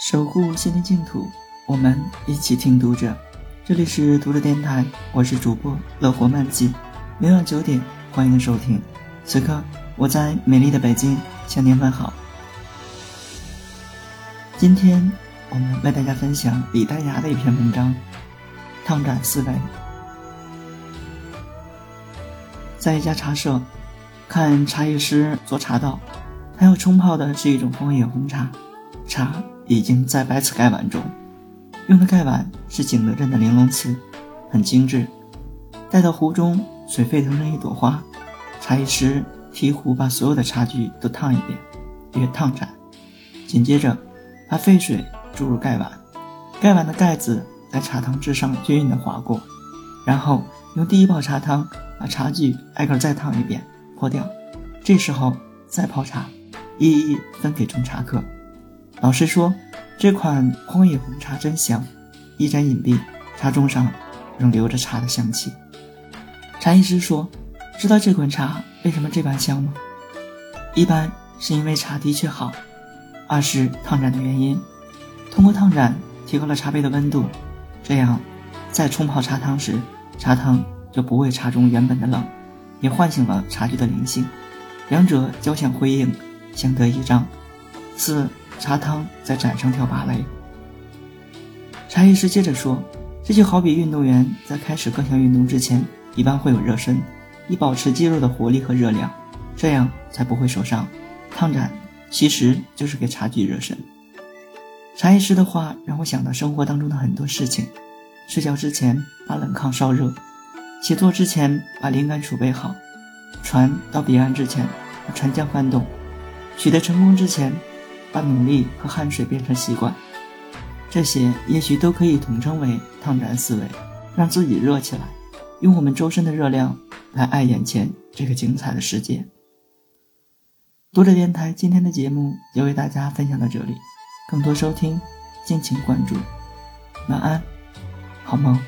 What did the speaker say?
守护心灵净土，我们一起听读者。这里是读者电台，我是主播乐活漫记，每晚九点欢迎收听。此刻我在美丽的北京向您问好。今天我们为大家分享李丹崖的一篇文章《烫盏思维》。在一家茶社，看茶艺师做茶道，他要冲泡的是一种枫叶红茶，茶。已经在白瓷盖碗中，用的盖碗是景德镇的玲珑瓷，很精致。待到壶中水沸腾成一朵花，茶艺师提壶把所有的茶具都烫一遍，约烫盏。紧接着，把沸水注入盖碗，盖碗的盖子在茶汤之上均匀地划过，然后用第一泡茶汤把茶具挨个再烫一遍，泼掉。这时候再泡茶，一一分给众茶客。老师说：“这款荒野红茶真香，一盏隐蔽，茶盅上仍留着茶的香气。”茶艺师说：“知道这款茶为什么这般香吗？一般是因为茶的确好，二是烫盏的原因。通过烫盏提高了茶杯的温度，这样在冲泡茶汤时，茶汤就不会茶中原本的冷，也唤醒了茶具的灵性，两者交相辉映，相得益彰。四。”茶汤在盏上跳芭蕾。茶艺师接着说：“这就好比运动员在开始各项运动之前，一般会有热身，以保持肌肉的活力和热量，这样才不会受伤。烫盏其实就是给茶具热身。”茶艺师的话让我想到生活当中的很多事情：睡觉之前把冷炕烧热，写作之前把灵感储备好，船到彼岸之前把船桨翻动，取得成功之前。把努力和汗水变成习惯，这些也许都可以统称为烫盏思维，让自己热起来，用我们周身的热量来爱眼前这个精彩的世界。读者电台今天的节目就为大家分享到这里，更多收听敬请关注，晚安，好梦。